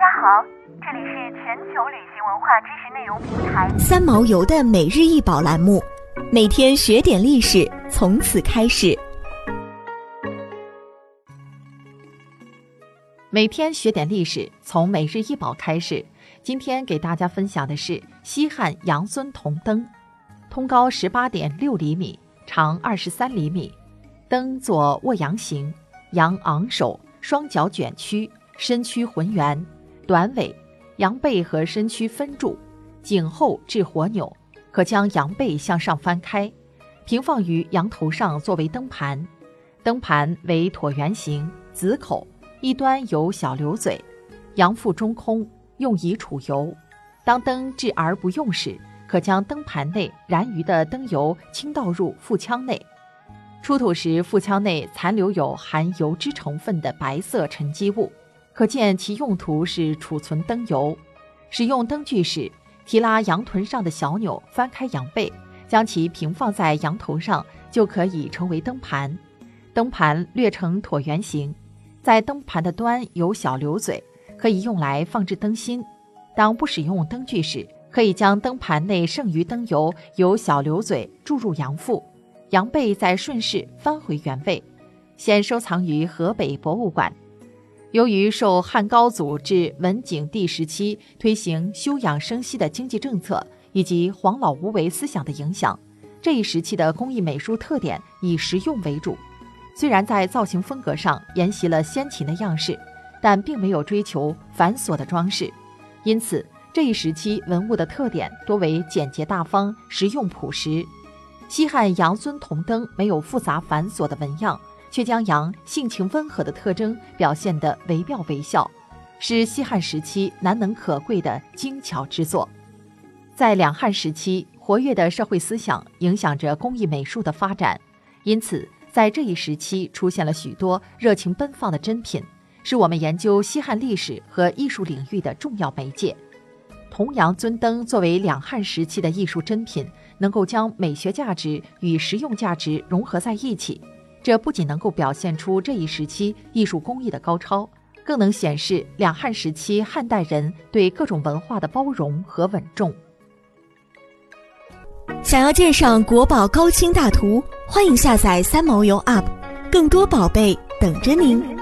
大家好，这里是全球旅行文化知识内容平台三毛游的每日一宝栏目，每天学点历史，从此开始。每天学点历史，从每日一宝开始。今天给大家分享的是西汉杨孙铜灯，通高十八点六厘米，长二十三厘米，灯作卧羊形，羊昂首，双脚卷曲，身躯浑圆。短尾，羊背和身躯分柱，颈后置火钮，可将羊背向上翻开，平放于羊头上作为灯盘。灯盘为椭圆形，子口，一端有小流嘴，羊腹中空，用以储油。当灯置而不用时，可将灯盘内燃余的灯油倾倒入腹腔内。出土时，腹腔内残留有含油脂成分的白色沉积物。可见其用途是储存灯油。使用灯具时，提拉羊臀上的小钮，翻开羊背，将其平放在羊头上，就可以成为灯盘。灯盘略呈椭圆形，在灯盘的端有小流嘴，可以用来放置灯芯。当不使用灯具时，可以将灯盘内剩余灯油由小流嘴注入羊腹，羊背再顺势翻回原位。现收藏于河北博物馆。由于受汉高祖至文景帝时期推行休养生息的经济政策以及黄老无为思想的影响，这一时期的工艺美术特点以实用为主。虽然在造型风格上沿袭了先秦的样式，但并没有追求繁琐的装饰。因此，这一时期文物的特点多为简洁大方、实用朴实。西汉杨孙铜灯没有复杂繁琐的纹样。却将羊性情温和的特征表现得惟妙惟肖，是西汉时期难能可贵的精巧之作。在两汉时期，活跃的社会思想影响着工艺美术的发展，因此在这一时期出现了许多热情奔放的珍品，是我们研究西汉历史和艺术领域的重要媒介。铜羊尊灯作为两汉时期的艺术珍品，能够将美学价值与实用价值融合在一起。这不仅能够表现出这一时期艺术工艺的高超，更能显示两汉时期汉代人对各种文化的包容和稳重。想要鉴赏国宝高清大图，欢迎下载三毛游 App，更多宝贝等着您。